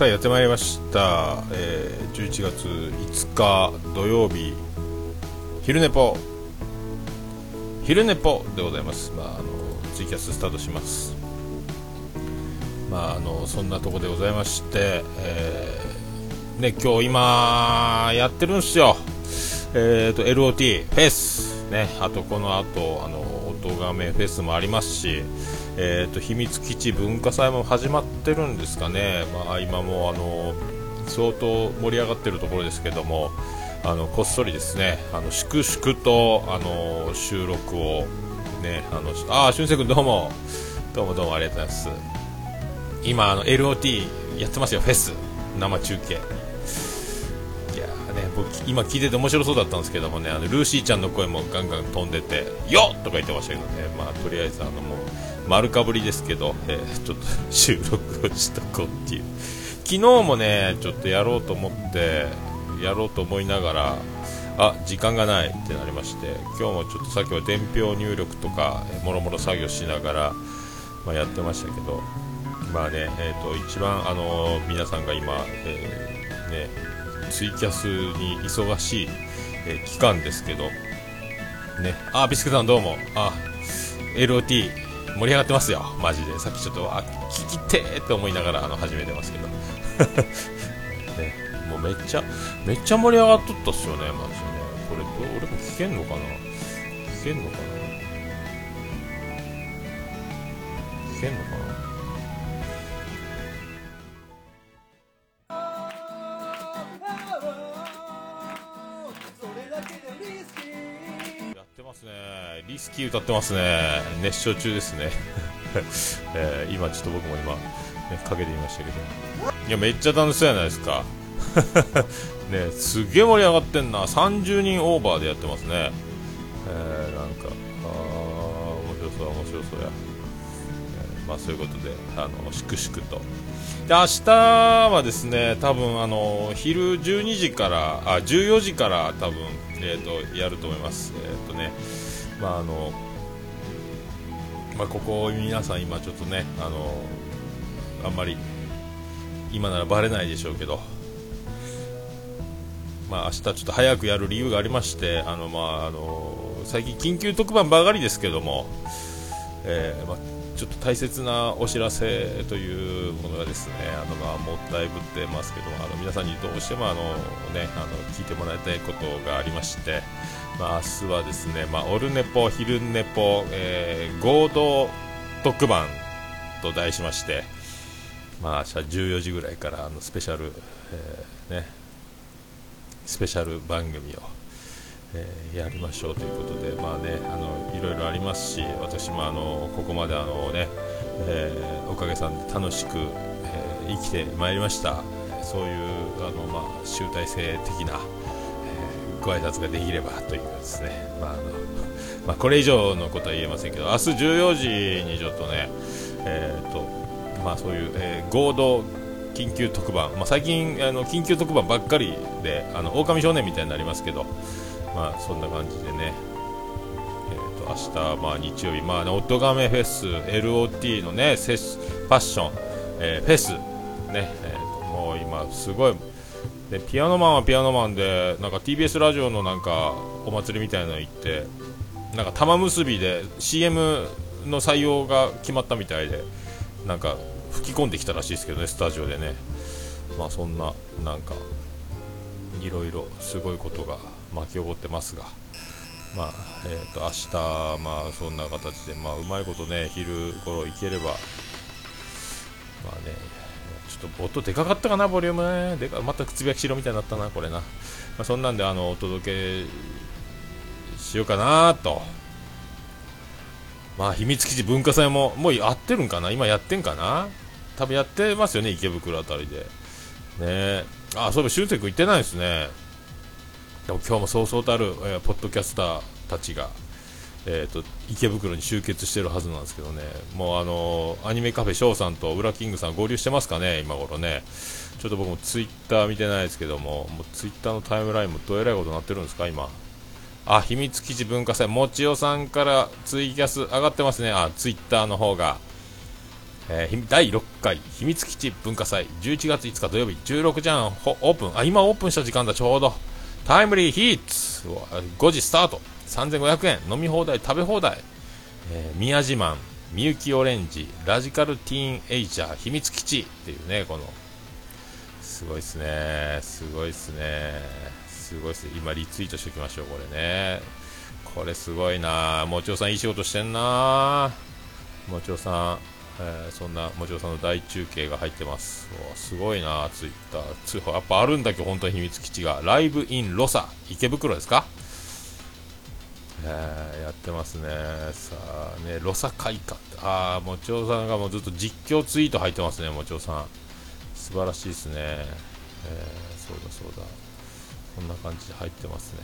さあやってまいりました、えー、11月5日土曜日。昼寝ぽ。昼寝ぽでございます、まあ、あのツイキャススタートします。まああのそんなとこでございまして、えー、ね今日今やってるんすよ。えーと LOT フェス。ねあとこの後あの音がめフェスもありますしえーと、秘密基地文化祭も始まってるんですかね、まあ、今もあの相当盛り上がってるところですけどもあのこっそりですねあの粛々とあの収録をねあのあ俊介君どうも。どうもどうもありがとうございます。今あの LOT やってますよフェス生中継。いやね僕今聞いてて面白そうだったんですけどもねあのルーシーちゃんの声もガンガン飛んでてよっとか言ってましたけどね。まあとりあえずあのもう丸かぶりですけど、えー、ちょっと収録をしとこうっていう。昨日もねちょっとやろうと思ってやろうと思いながらあ時間がないってなりまして今日もちょっとさっきは伝票入力とかもろもろ作業しながら、まあ、やってましたけどまあね、えーと、一番、あの、皆さんが今、えー、ね、ツイキャスに忙しい、えー、期間ですけど、ね、あビスケさんどうも。あ LOT 盛り上がってますよ、マジで。さっきちょっと、あ、聞きてーって思いながらあの始めてますけど。ね、もうめっちゃ、めっちゃ盛り上がっとったっすよね、マジでね。これ、俺も聞けんのかな？聞けんのかな？聞けんのかな？リスキー歌ってますね。熱唱中ですね、えー、今ちょっと僕も今、ね、かけてみましたけど。いやめっちゃ楽しそうじゃないですか。ねすげえ盛り上がってんな。30人オーバーでやってますね。えー、なんかあ面白そう面白そうや、えー、まあそういうことであの粛々と。で明日はですね多分あの昼12時からあ14時から多分えっ、ー、とやると思います。えっ、ー、とねまああのまあ、ここ皆さん今ちょっとねあのあんまり今ならバレないでしょうけどまあ明日ちょっと早くやる理由がありましてあのまああの最近緊急特番ばかりですけども、えー、まあちょっと大切なお知らせというものがですねあのまあもったいぶってますけどあの皆さんにどうしてもあのねあの聞いてもらいたいことがありまして、まあ、明日はですね、まあ、オルネポ、昼ネポ、えー、合同特番と題しまして、まあ、明日14時ぐらいからあのスペシャル、えー、ね、スペシャル番組を、えー、やりましょうということで、まあね、あのいろいろありますし、私もあのここまであのね、えー、おかげさんで楽しく、えー、生きてまいりました。そういうあの、まあ、集大成的な、ご挨拶ができればというですね、まああのまあ、これ以上のことは言えませんけど明日14時にちょっとね、えーとまあ、そういう、えー、合同緊急特番、まあ、最近あの緊急特番ばっかりであの狼少年みたいになりますけど、まあ、そんな感じでね、えーと、明日、まあ、日曜日、まあね、オットガメフェス LOT のねセファッション、えー、フェス、ねえーともう今すごいでピアノマンはピアノマンでなんか TBS ラジオのなんかお祭りみたいなの行ってなんか玉結びで CM の採用が決まったみたいでなんか吹き込んできたらしいですけどねスタジオでね。まあそんななんかいろいろすごいことが巻き起こってますが。まあえー、と明日まあそんな形でまあうまいことね昼頃行ければまあねょっと音でかかったかな、ボリュームね。でかまたつぶやきしろみたいになったな、これな。まあ、そんなんで、あの、お届けしようかなと。まあ、秘密基地文化祭も、もうやってるんかな？今やってんかな？多分やってますよね、池袋あたりで。ねあ、そういえば、俊く君行ってないですね。でも今日もそうそうたる、えー、ポッドキャスターたちが、えーと、池袋に集結してるはずなんですけどね、もうあのアニメカフェ翔さんとウラキングさん合流してますかね、今頃ね、ちょっと僕もツイッター見てないですけども、もうツイッターのタイムラインもどえらいことになってるんですか、今。あ、秘密基地文化祭、もちおさんからツイキャス上がってますね、あ、ツイッターの方が。えー、第6回秘密基地文化祭。11月5日土曜日16時半オープン。あ今オープンした時間だちょうど。タイムリーヒーツ。5時スタート。3500円。飲み放題食べ放題、えー、宮自慢みゆきオレンジラジカルティーンエイジャー秘密基地っていうねこの。すごいっすね。すごいっすね。すごいっす今リツイートしておきましょうこれね。これすごいな。もちおさんいい仕事してんな。もちおさん。えー、そんなもちろさんの大中継が入ってます。すごいなツイッター。やっぱあるんだけど本当に秘密基地が。ライブインロサ。池袋ですか？えー、やってますね。さあねロサ会館ああもちおさんがもうずっと実況ツイート入ってますねもちおさん。素晴らしいですね。えー、そうだそうだ。こんな感じで入ってますね。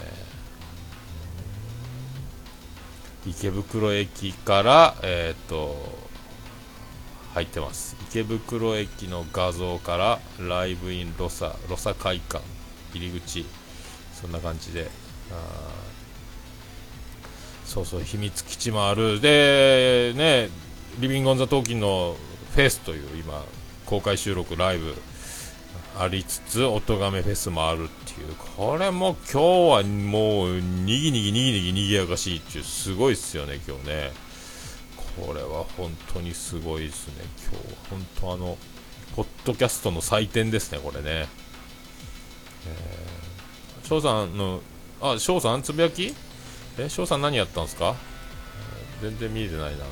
池袋駅からえっ、と入ってます。池袋駅の画像からライブインロサロサ会館入り口。そんな感じでそうそう秘密基地もある。でねリビングオンザトーキンのフェスという今公開収録ライブありつつ音がめフェスもあるっていう。これも今日はもうにぎにぎにぎにぎにぎやかしいっていうすごいっすよね今日ね。これは本当にすごいですね、今日本当あの、ポッドキャストの祭典ですね、これね。えー、翔さんの、あ、翔さん、つぶやき？え、翔さん何やったんですか？全然見えてないな。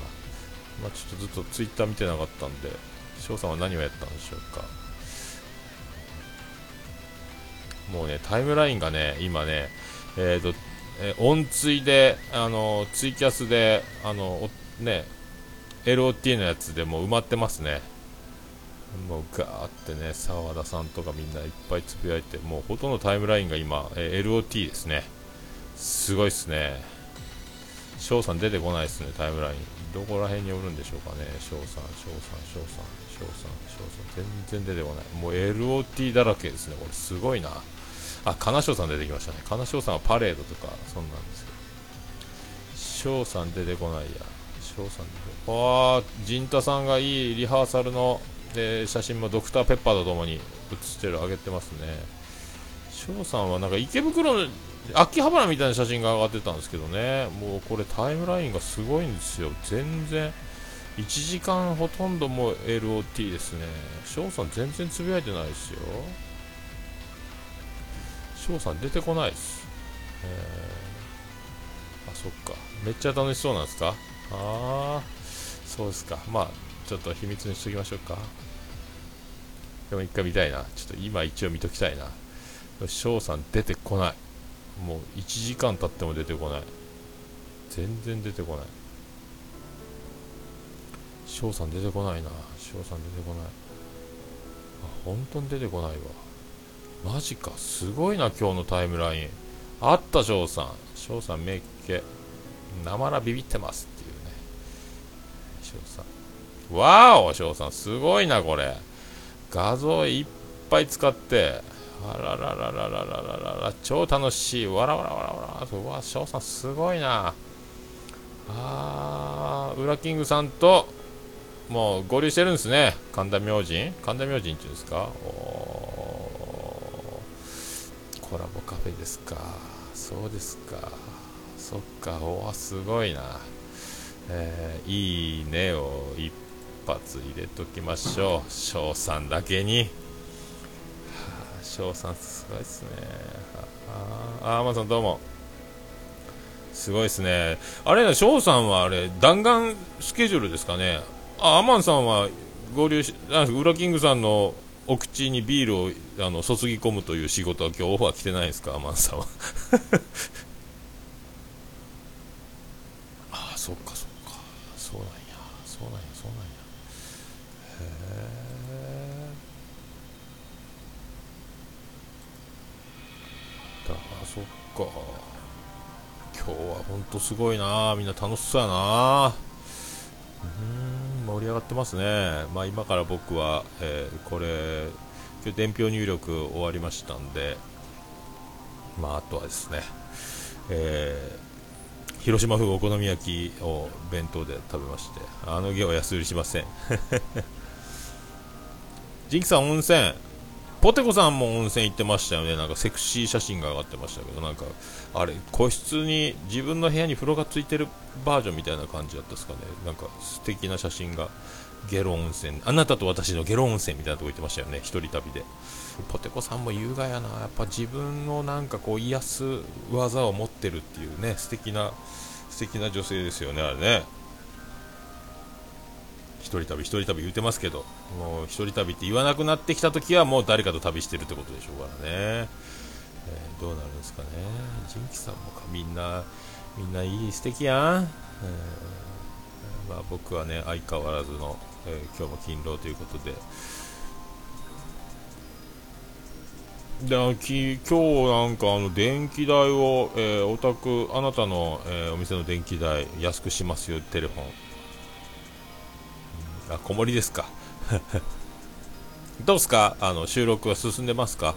まあ、ちょっとずっとツイッター見てなかったんで、翔さんは何をやったんでしょうか？もうね、タイムラインがね、今ね、えっ、ー、と、えー、音追で、あの、ツイキャスで、あの、ね、LOT のやつでも埋まってますね。もうガーってね、澤田さんとかみんないっぱいつぶやいて、もうほとんどタイムラインが今、え LOT ですね。すごいっすね。翔さん出てこないですね、タイムライン。どこら辺におるんでしょうかね。翔さん、翔さん、翔さん、翔さん、翔さん。全然出てこない。もう LOT だらけですね、これすごいな。あ、金賞さん出てきましたね。金賞さんはパレードとか、そんなんですけど。翔さん出てこないや。翔さん出てこないああ陣太さんがいいリハーサルの、え写真もドクターペッパーとともに写してる上げてますね翔さんはなんか池袋の秋葉原みたいな写真が上がってたんですけどね。もうこれタイムラインがすごいんですよ。全然1時間ほとんどもう LOT ですね。翔さん全然つぶやいてないですよ。翔さん出てこないです、えー、あそっか。めっちゃ楽しそうなんですか？ああそうですか。まあちょっと秘密にしときましょうか。でも一回見たいな。ちょっと今一応見ときたいな。翔さん出てこない。もう1時間経っても出てこない。全然出てこない。翔さん出てこないな。翔さん出てこない。あ本当に出てこないわ。マジか。すごいな今日のタイムライン。あった翔さん。翔さんめっけ生らビビってますっていうね。翔さん。わお翔さん、すごいな、これ。画像いっぱい使って、あらららららららら、超楽しい。わらわらわらわら。うわ、翔さん、すごいな。あー、ウラキングさんと、もう合流してるんですね。神田明神？神田明神っていうんですか？おコラボカフェですか。そうですか。そっか、おわ、すごいな。えー、いいねを一発入れときましょう翔さんだけに翔、さんすごいっすね。ああアマさんどうも。すごいっすね。あれ翔さんはあれ弾丸スケジュールですかね。あアマンさんは合流しウラキングさんのお口にビールをあの注ぎ込むという仕事は今日オファー来てないですか？アマンさんは。ああそっかそっか。そうなんや。そうなんやそうなんやへえだあそっか。今日はほんとすごいな。みんな楽しそうやな。うん盛り上がってますね。まあ今から僕は、えー、これ今日伝票入力終わりましたんでまああとはですねえー広島風お好み焼きを弁当で食べましてあのゲは安売りしません。ジンキさん温泉。ポテコさんも温泉行ってましたよね。なんかセクシー写真が上がってましたけど。なんかあれ個室に自分の部屋に風呂がついてるバージョンみたいな感じだったですかね。なんか素敵な写真がゲロ温泉。あなたと私のゲロ温泉みたいなとこ行ってましたよね。一人旅で。ポテコさんも優雅やな。やっぱ自分のなんかこう癒す技を持ってるっていうね素敵な素敵な女性ですよねあれね。一人旅一人旅言うてますけどもう一人旅って言わなくなってきた時はもう誰かと旅してるってことでしょうからね、えー、どうなるんですかね。ジンキさんもかみんなみんないい素敵やん、えーまあ、僕はね相変わらずの、えー、今日も勤労ということで。でき今日なんかあの電気代を、えー、お宅あなたの、えー、お店の電気代安くしますよテレフォン、あ小盛りですか。どうすか？あの収録は進んでますか？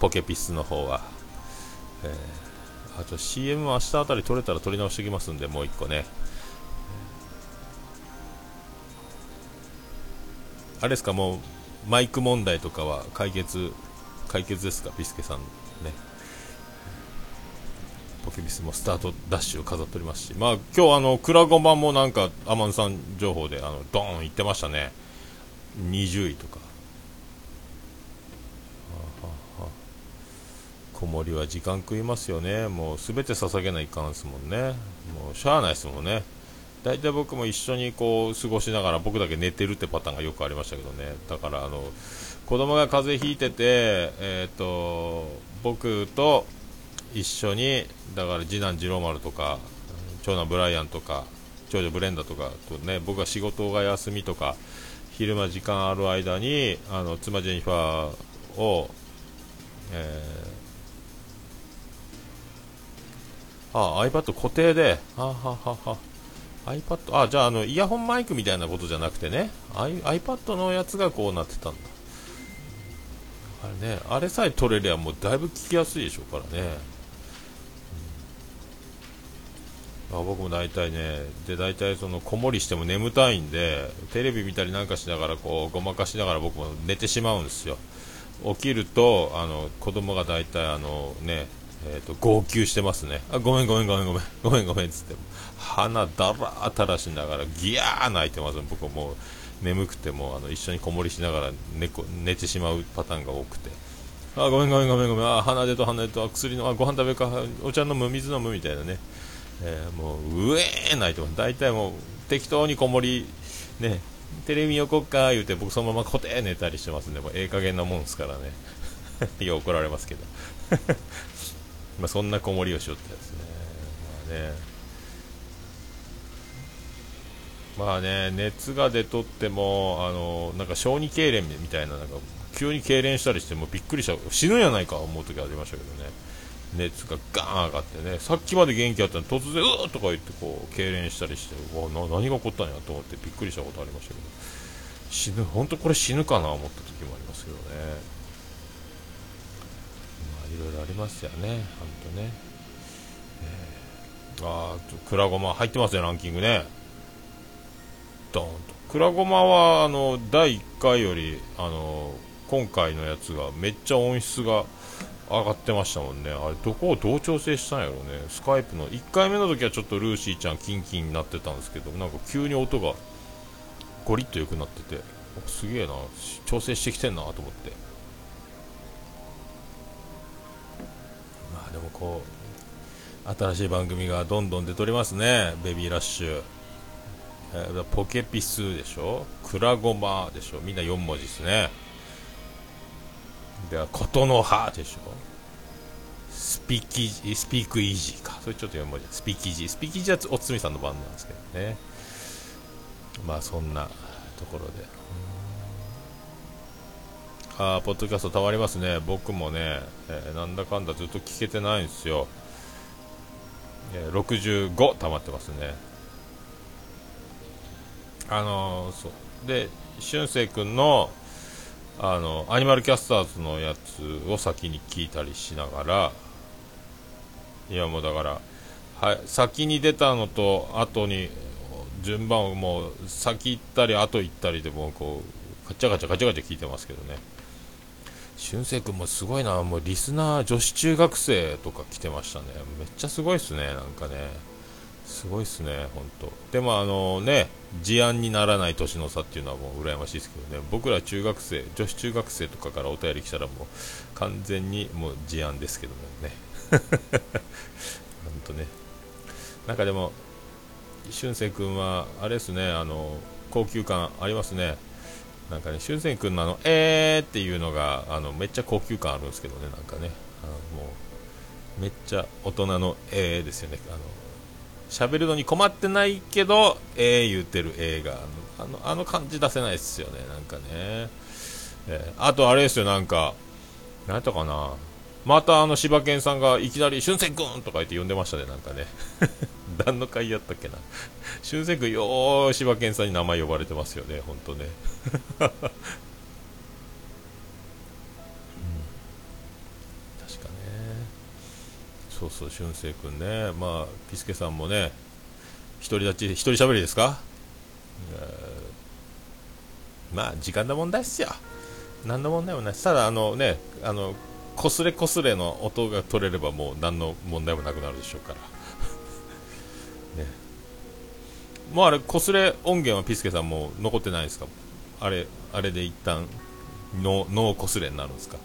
ポケピスの方は、えー、あと CM は明日あたり撮れたら撮り直しておきますんでもう1個ね。あれですか？もうマイク問題とかは解決解決ですか、ビスケさんね。ポケビスもスタートダッシュを飾っておりますし、まあ今日あの、クラゴマもなんか、アマンさん情報で、あの、ドーン行ってましたね。20位とか。子守は時間食いますよね。もうすべて捧げないかんすもんね。もうしゃあないですもんね。大体僕も一緒にこう過ごしながら僕だけ寝てるってパターンがよくありましたけどね。だからあの、子供が風邪ひいてて、えーと、僕と一緒にだから次男次郎丸とか長男ブライアンとか長女ブレンダとかとね僕が仕事が休みとか昼間時間ある間にあの妻ジェニファーを、えー、あ iPad 固定ではははは iPad あじゃああのイヤホンマイクみたいなことじゃなくてね iPad のやつがこうなってたんだあれね、あれさえ取れりゃもうだいぶ聞きやすいでしょうからね。僕も大体ね、で大体その子守しても眠たいんで、テレビ見たりなんかしながらこうごまかしながら僕も寝てしまうんですよ。起きるとあの子供が大体あのね、えーと、号泣してますね。あごめんごめんごめんごめんごめんごめんっつって。鼻だらー垂らしながらギャー泣いてます僕もう眠くてもあの一緒に子守りしながら寝寝てしまうパターンが多くて。あごめんごめんごめんごめん。あ鼻でと鼻でとあ薬のあご飯食べるか。お茶飲む水飲むみたいなね、えー、もううえー泣いてます。大体もう適当に子守ねテレビ横っか言うて僕そのまま固定寝たりしてますんでもうええ加減なもんですからね。いや怒られますけど。まあそんな子守りをしよってですね。まあね。まあね、熱が出とっても、あのなんか小児痙攣みたいな、なんか急に痙攣したりしてもびっくりした、死ぬんやないか思う時ありましたけどね、熱がガーン上がってね、さっきまで元気あったのに突然、うーとか言ってこう痙攣したりして、わな何が起こったんやと思ってびっくりしたことありましたけど、死ぬ、本当これ死ぬかな思った時もありますけどね、まあいろいろありますよね、本当ね。えー、ああ、クラゴマ入ってますね、ランキングね。ドーンとくらごまはあの第1回よりあの今回のやつがめっちゃ音質が上がってましたもんね。あれどこをどう調整したんやろうね。スカイプの1回目の時はちょっとルーシーちゃんキンキンになってたんですけどなんか急に音がゴリッと良くなっててすげえな調整してきてんなと思って。まあでもこう新しい番組がどんどん出ておりますね。ベビーラッシュ。えー、ポケピスでしょ。クラゴマでしょ。みんな4文字ですね。では琴の葉でしょスピキジスピークイージーか。それちょっと4文字スピキジ。スピキジはおつみさんの番なんですけどね。まあそんなところで。ああポッドキャストたまりますね。僕もね、えー、なんだかんだずっと聞けてないんですよ、えー、65たまってますね。あのそう。で俊く君のあのアニマルキャスターズのやつを先に聞いたりしながらいやもうだからは先に出たのと後に順番をもう先行ったり後行ったりでもうこうガチャガチャガチャガチャ聞いてますけどね。俊く君もすごいな。もうリスナー女子中学生とか来てましたね。めっちゃすごいっすねなんかね。すごいっすね本当。でもあのね事案にならない年の差っていうのはもう羨ましいですけどね。僕ら中学生女子中学生とかからお便り来たらもう完全にもう事案ですけどもね。本当ね。なんかでも俊く君はあれですねあの高級感ありますね。なんかね俊く君のあのえーっていうのがあのめっちゃ高級感あるんですけどねなんかね。あのもうめっちゃ大人のえーですよね。あの喋るのに困ってないけどえー言ってる映画あのあの感じ出せないですよねなんかね、えー、あとあれですよなんか何やったかな。またあの柴犬さんがいきなり「俊く君!」とか言って呼んでましたねなんかね。何の会やったっけな。俊く君よー柴犬さんに名前呼ばれてますよね本当ねうん、確かね。そうそう俊く君ね。まあピスケさんもね独り立ち一人喋りですか、えー、まあ時間の問題っすよ。何の問題もない。ただあのねあのこすれこすれの音が取れればもう何の問題もなくなるでしょうから。ね。もうあれこすれ音源はピスケさんも残ってないですか？あれあれで一旦ノーこすれになるんですか？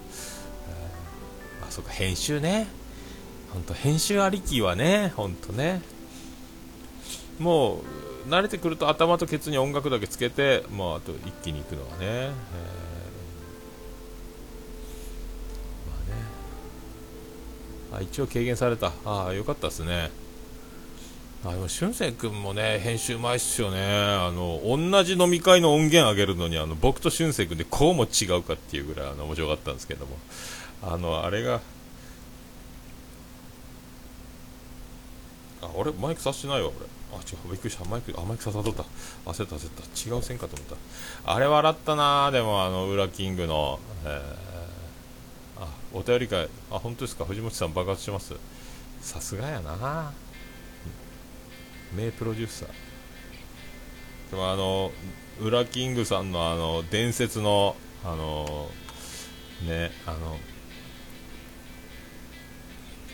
あそっか編集ね。本当編集ありきはね本当ね。もう慣れてくると頭とケツに音楽だけつけてもうあと一気にいくのはね、えー。あ一応軽減された。ああよかったですね。あでも俊く君もね編集うまいっすよね。あの同じ飲み会の音源上げるのにあの僕と俊く君でこうも違うかっていうぐらいあの面白かったんですけども。あのあれがあ俺マイクさしてないわ俺あ違う。びっくりした。マイクあマイクささとった焦った焦った。違う線かと思った。あれ笑ったなでもあの裏キングの、えーあお便り会。あ本当ですか？藤本さん爆発します。さすがやな。名プロデューサー。でもあのウラキングさんのあの伝説のあのねあの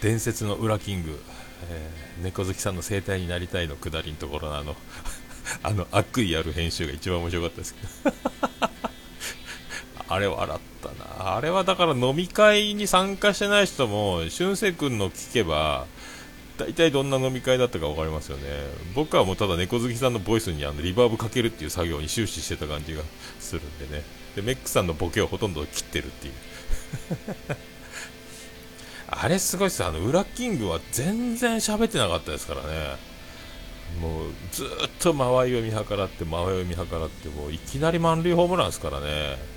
伝説のウラキング、えー、猫好きさんの生態になりたいのくだりのところのあの あの悪意ある編集が一番面白かったですけど あれ笑ったな。あれはだから飲み会に参加してない人も、俊く君の聞けば、大体どんな飲み会だったか分かりますよね。僕はもうただ猫好きさんのボイスにあのリバーブかけるっていう作業に終始してた感じがするんでね。で、メックさんのボケをほとんど切ってるっていう。あれすごいっすあの、ウラキングは全然喋ってなかったですからね。もうずっと間合いを見計らって、間合いを見計らって、もういきなり満塁ホームランですからね。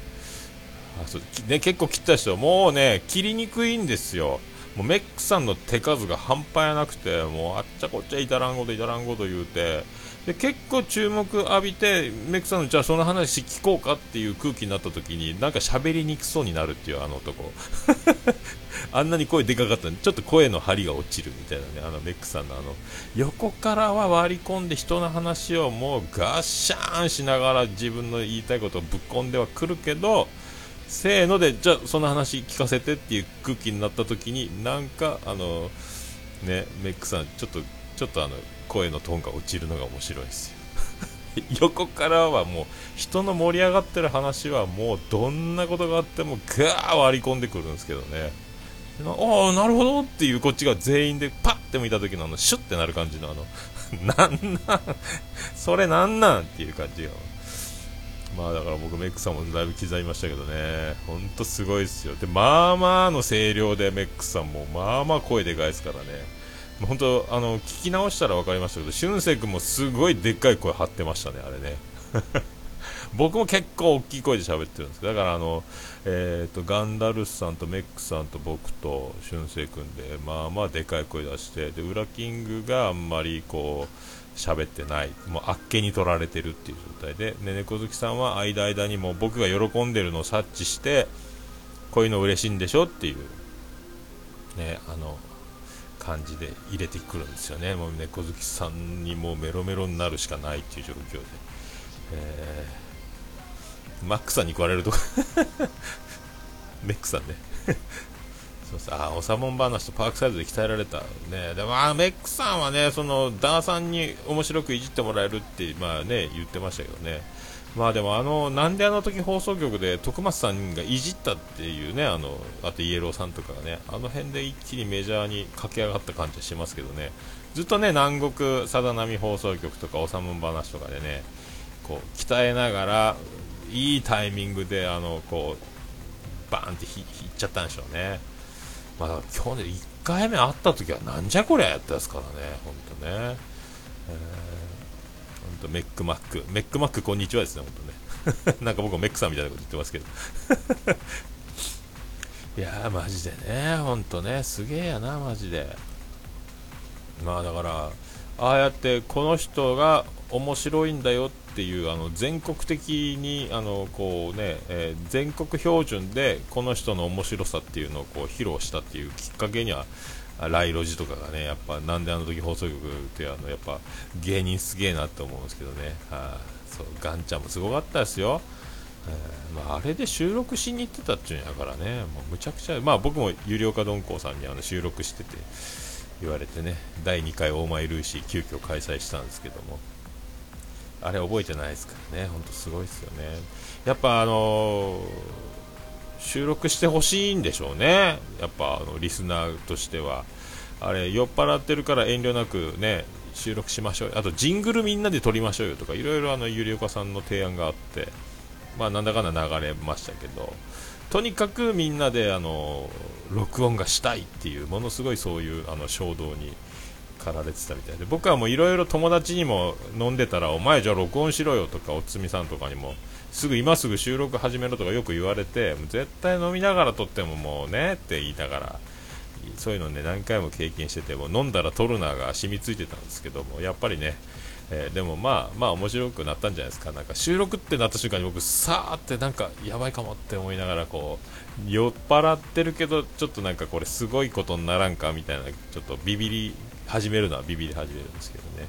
あそうね、結構切った人もうね切りにくいんですよもうメックさんの手数が半端やなくてもうあっちゃこっちゃ至らんこと至らんこと言うてで結構注目浴びてメックさんのじゃあその話聞こうかっていう空気になった時になんか喋りにくそうになるっていうあの男。あんなに声でかかったの。にちょっと声の張りが落ちるみたいなねあのメックさんのあの横からは割り込んで人の話をもうガッシャーンしながら自分の言いたいことをぶっ込んではくるけどせーのでじゃあその話聞かせてっていう空気になった時になんかあのねメックさんちょっとちょっとあの声のトーンが落ちるのが面白いですよ。横からはもう人の盛り上がってる話はもうどんなことがあってもガー割り込んでくるんですけどね。ああなるほどっていうこっちが全員でパッて見た時のあのシュッてなる感じのあの なんなん？それなんなん？っていう感じがまあだから僕メックさんもだいぶ刻みましたけどね、ほんとすごいですよ。で、まあまあの声量でメックさんも、まあまあ声でかいですからね。本当あの、聞き直したら分かりましたけど、俊く君もすごいでっかい声張ってましたね、あれね。僕も結構大きい声で喋ってるんですだからあの、えーと、ガンダルスさんとメックさんと僕と俊く君でまあまあでかい声出してでウラキングがあんまりこう喋ってない。もうあっけに取られてるっていう状態で。で猫好きさんは間間にも僕が喜んでるのを察知してこういうの嬉しいんでしょっていう。ねあの感じで入れてくるんですよね、もう猫好きさんにもうメロメロになるしかないっていう状況で、えー、マックさんに食われるとか メックさんね。そうそうあおさもん話とパークサイドで鍛えられた、ね、でもあメックさんはねそのダーさんに面白くいじってもらえるって、まあね、言ってましたけどね。まあでもあのなんであの時放送局で徳松さんがいじったっていうねあのあとイエローさんとかがねあの辺で一気にメジャーに駆け上がった感じはしますけどねずっとね南国さだ波放送局とかおさむん話とかでねこう鍛えながらいいタイミングであのこうバーンってひいっちゃったんでしょうね。まあ、去年1回目会った時はなんじゃこりゃやったですからね、本当ね。えー、本当メックマック、メックマックこんにちはですね、本当ね。なんか僕もメックさんみたいなこと言ってますけど。いやー、マジでね、本当ね、すげえやな、マジで。まあだから、ああやってこの人が面白いんだよってていうあの全国的にあのこう、ねえー、全国標準でこの人の面白さっていうのをこう披露したっていうきっかけにはライロジとかがねやっぱなんであの時放送局ってあのやっぱ芸人すげえなって思うんですけどね。あそうガンちゃんもすごかったですよ。えー、まあ、あれで収録しに行ってたっちゅうんやからね、もうむちゃくちゃ、まあ、僕も有料化鈍行さんにあの収録してて言われてね。第2回オーマイルーシー急遽開催したんですけども。あれ覚えてないですからね、本当すごいですよね。やっぱあのー、収録してほしいんでしょうね、やっぱあのリスナーとしては。あれ、酔っ払ってるから遠慮なくね、収録しましょう。あとジングルみんなで撮りましょうよとか、いろいろあの、ゆりおかさんの提案があって、まあなんだかんだ流れましたけど、とにかくみんなであの録音がしたいっていう、ものすごいそういうあの衝動に駆られてたみたいで。僕はもういろいろ友達にも飲んでたらお前じゃあ録音しろよとかおつみさんとかにもすぐ今すぐ収録始めろとかよく言われて絶対飲みながら撮ってももうねって言いながら。そういうのね何回も経験してても飲んだら撮るなが染みついてたんですけどもやっぱりねえ、でもまあまあ面白くなったんじゃないですか。なんか収録ってなった瞬間に僕さーってなんかやばいかもって思いながらこう酔っ払ってるけどちょっとなんかこれすごいことにならんかみたいなちょっとビビり始めるのはビビり始めるんですけどね。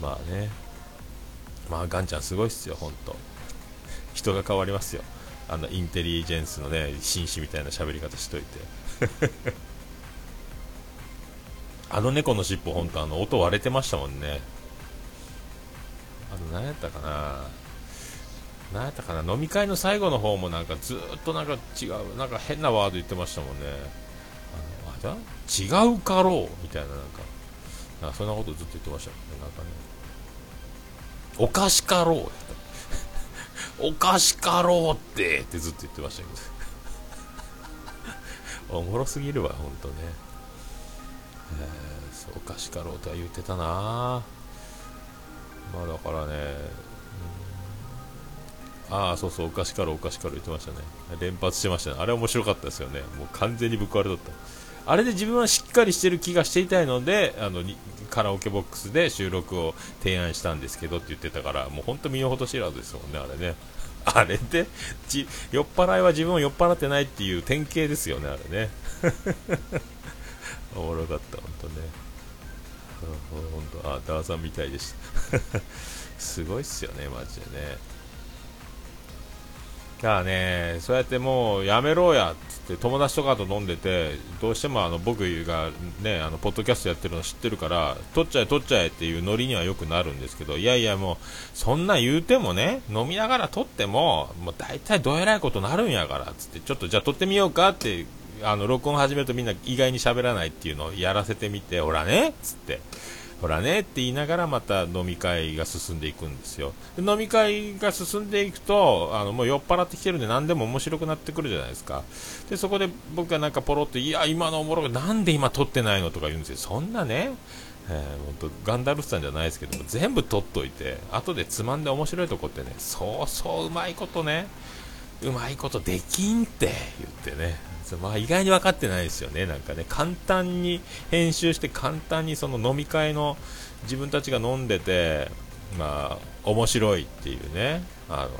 まあね。まあガンちゃんすごいっすよ本当。人が変わりますよ。あのインテリジェンスのね紳士みたいな喋り方しといて。あの猫の尻尾本当あの音割れてましたもんね。あと何やったかな。何やったかな。飲み会の最後の方もなんかずっとなんか違うなんか変なワード言ってましたもんね。違うかろう？みたいななんか。なんかそんなことずっと言ってましたね。なんかね。おかしかろう？おかしかろうって？ってずっと言ってましたけど。おもろすぎるわほんとね、えー、そうおかしかろうとは言ってたな。まあだからねああ、そうそう、おかしかろう、おかしかろう言ってましたね。連発してましたね。あれ面白かったですよね。もう完全にぶっ壊れとった。あれで自分はしっかりしてる気がしていたいのであのカラオケボックスで収録を提案したんですけどって言ってたからもう本当身の程知らずですもんねあれね。あれでち酔っ払いは自分を酔っ払ってないっていう典型ですよねあれね。おもろかった本当ね。本当あダーさんみたいでした。すごいっすよねマジでね。からね、そうやってもうやめろやっつって友達とかと飲んでてどうしてもあの僕がねあのポッドキャストやってるの知ってるから取っちゃえ取っちゃえっていうノリにはよくなるんですけどいやいやもうそんな言うてもね飲みながら取ってももう大体どえらいことなるんやからつってちょっとじゃあ取ってみようかってあの録音始めるとみんな意外に喋らないっていうのをやらせてみてほらねつって。ほらねって言いながらまた飲み会が進んでいくんですよ。で飲み会が進んでいくとあのもう酔っ払ってきてるんで何でも面白くなってくるじゃないですか。でそこで僕がなんかポロっていや今のおもろなんで今撮ってないのとか言うんですよ。そんなねえー、本当ガンダルフさんじゃないですけども全部撮っといて後でつまんで面白いとこってねそうそううまいことねうまいことできんって言ってね。まあ、意外に分かってないですよね、なんかね、簡単に編集して、簡単にその飲み会の自分たちが飲んでて、まあ、面白いっていうね、あの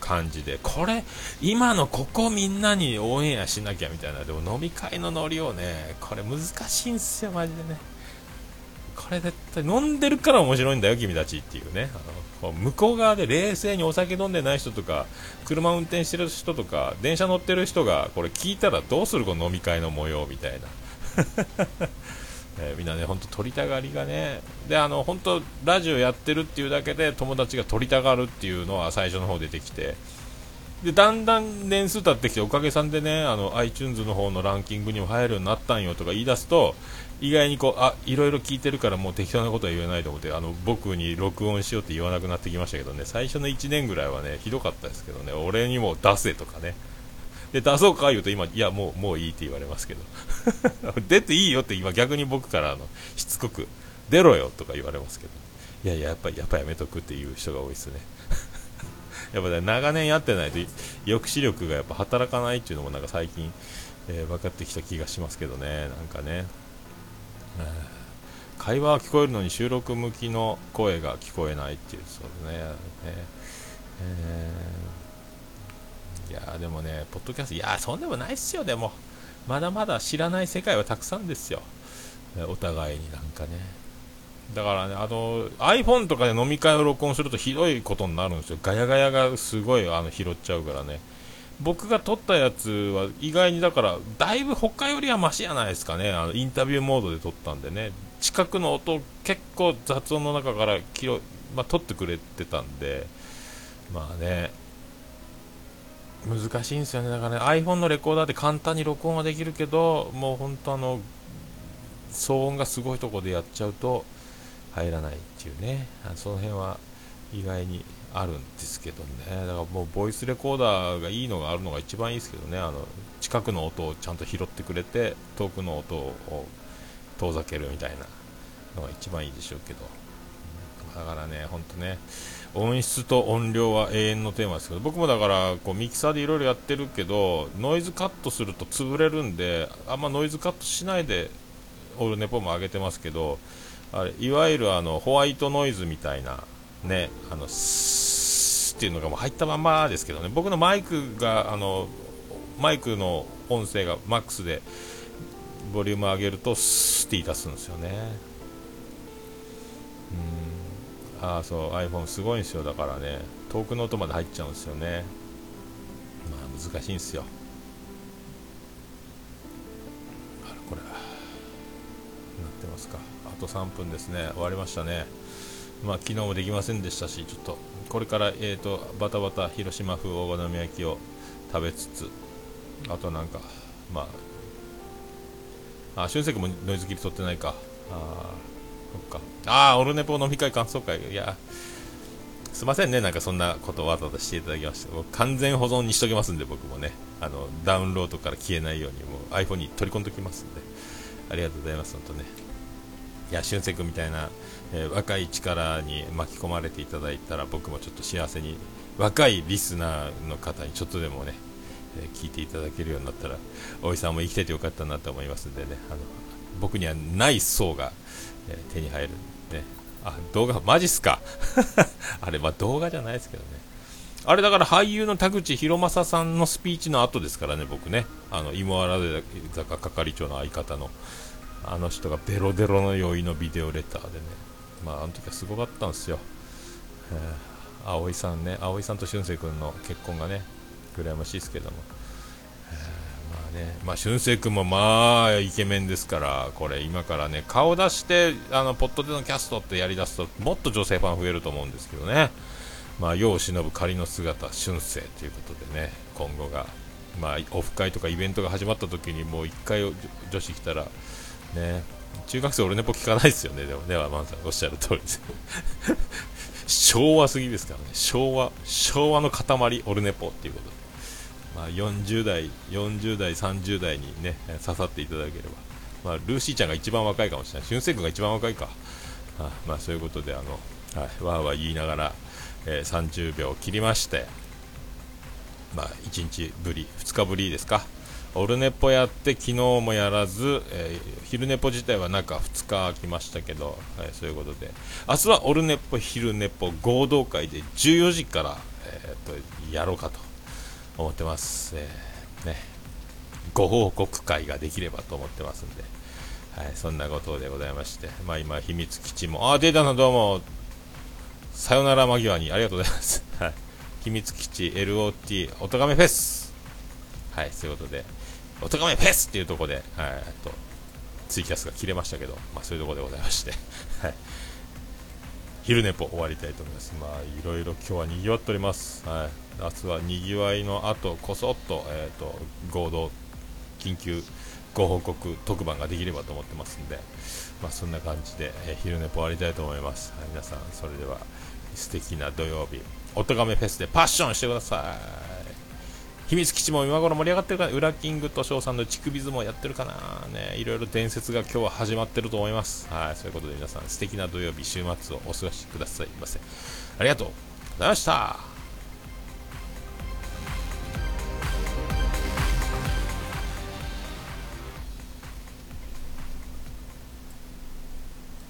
感じで、これ、今のここみんなにオンエアしなきゃみたいな、でも飲み会のノリをね、これ難しいんすよ、マジでね。これ絶対飲んでるから面白いんだよ、君たちっていうね。あの向こう側で冷静にお酒飲んでない人とか、車運転してる人とか、電車乗ってる人が、これ聞いたらどうするこの飲み会の模様みたいな。えー、みんなね、ほんと撮りたがりがね、で、あの、本当ラジオやってるっていうだけで友達が撮りたがるっていうのは最初の方出てきて、で、だんだん年数経ってきて、おかげさんでね、あの、iTunes の方のランキングにも入るようになったんよとか言い出すと、意外にこう、あ、いろいろ聞いてるからもう適当なことは言えないと思って、あの、僕に録音しようって言わなくなってきましたけどね、最初の1年ぐらいはね、ひどかったですけどね、俺にも出せとかね、で出そうか言うと今、いや、もうもういいって言われますけど、出ていいよって今、逆に僕からあのしつこく、出ろよとか言われますけど、いやいや、やっぱやっぱやめとくっていう人が多いですね。やっぱね、長年やってないと抑止力がやっぱ働かないっていうのもなんか最近、えー、分かってきた気がしますけどね、なんかね。会話は聞こえるのに収録向きの声が聞こえないっていう、そうね。ねえーいやでもね、ポッドキャスト、いやそんでもないっすよ、でも、まだまだ知らない世界はたくさんですよ、お互いになんかね。だからね、あの iPhone とかで飲み会を録音するとひどいことになるんですよ、ガヤガヤがすごいあの拾っちゃうからね。僕が撮ったやつは意外にだからだいぶ他よりはマシやないですかね。あのインタビューモードで撮ったんでね。近くの音結構雑音の中からまあ、撮ってくれてたんで。まあね。難しいんですよね。だからね iPhone のレコーダーで簡単に録音はできるけどもう本当あの騒音がすごいとこでやっちゃうと入らないっていうね。その辺は意外にあるんですけどね。だからもうボイスレコーダーがいいのがあるのが一番いいですけどね。あの近くの音をちゃんと拾ってくれて遠くの音を遠ざけるみたいなのが一番いいでしょうけど。だからね本当ね音質と音量は永遠のテーマですけど僕もだからこうミキサーでいろいろやってるけどノイズカットすると潰れるんであんまノイズカットしないでオールネポも上げてますけどあれいわゆるあのホワイトノイズみたいなねあのスっていうのがもう入ったままですけどね。僕のマイクがあのマイクの音声がマックスでボリューム上げるとスって言い出すんですよね。うん。ああそう iPhone すごいんですよ。だからね遠くの音まで入っちゃうんですよね。まあ難しいんですよ。あらこれなってますか。と3分ですね。終わりましたね。まあ昨日もできませんでしたしちょっとこれからえーとバタバタ広島風大金焼きを食べつつあとなんかまああ俊介もノイズ切り取ってないか。あそっか。ああ、オルネポ飲み会感想会。いや、すいませんね、なんかそんなことわざわざしていただきまして、完全保存にしときますんで、僕もね、あのダウンロードから消えないように、もう iPhone に取り込んでおきますんで、ありがとうございます、本当ね。いや、俊く君みたいな、えー、若い力に巻き込まれていただいたら、僕もちょっと幸せに、若いリスナーの方にちょっとでもね、えー、聞いていただけるようになったら、おじさんも生きててよかったなと思いますんでね、あの僕にはない層が、えー、手に入るねあ動画マジっすか？あれまあ動画じゃないですけどね。あれだから俳優の田口博正さんのスピーチの後ですからね僕ね。あの芋洗坂係長の相方の。あの人がベロベロの酔いのビデオレターでね。まああの時はすごかったんですよ、えー、葵さんね。葵さんと俊く君の結婚がね羨ましいですけども。えー、まあね、まあ、俊く君もまあイケメンですから、これ今からね、顔出して、あの、ポットでのキャストってやりだすと、もっと女性ファン増えると思うんですけどね。まあ、世を忍ぶ仮の姿、俊生ということでね、今後が、まあ、オフ会とかイベントが始まった時にもう1回女子来たら、ね、中学生俺ネポ聞かないですよね、でもね、ワンさんおっしゃる通り。です。昭和すぎですからね、昭和、昭和の塊、オルネポっていうこと。で。まあ、40代、40代、30代にね、刺さっていただければ、まあ、ルーシーちゃんが一番若いかもしれない、俊く君が一番若いか、あまあ、そういうことで、あの、はい、わーわー言いながら、えー、30秒切りまして、まあ、1日ぶり、2日ぶりですか、オルネポやって昨日もやらず、えー、昼ネポ自体は中2日空きましたけど、はい、そういうことで。明日はオルネポ昼ネポ合同会で14時から、えー、っとやろうかと思ってます、えー、ね、ご報告会ができればと思ってますんで、はい、そんなことでございまして、まあ、今、秘密基地も、あ、データさんどうも、さよなら間際にありがとうございます。はい、秘密基地 LOT おとがめフェス。はい、そういうことで、おとがめフェスっていうところで、はい、とツイキャスが切れましたけど、まあ、そういうところでございまして、はい、昼寝ぽ終わりたいと思います。まあ、いろいろ今日は賑わっております。はい、明日は賑わいの後、こそっと、えっ、ー、と、合同緊急ご報告特番ができればと思ってますんで、まあ、そんな感じで、えー、昼寝ぽ終わりたいと思います、はい、皆さんそれでは素敵な土曜日おとがめフェスでパッションしてください秘密基地も今頃盛り上がってるかな裏キングと翔さんの乳首相撲やってるかな。ねいろいろ伝説が今日は始まってると思います。はいそういうことで皆さん素敵な土曜日週末をお過ごしくださいませ。ありがとうございました。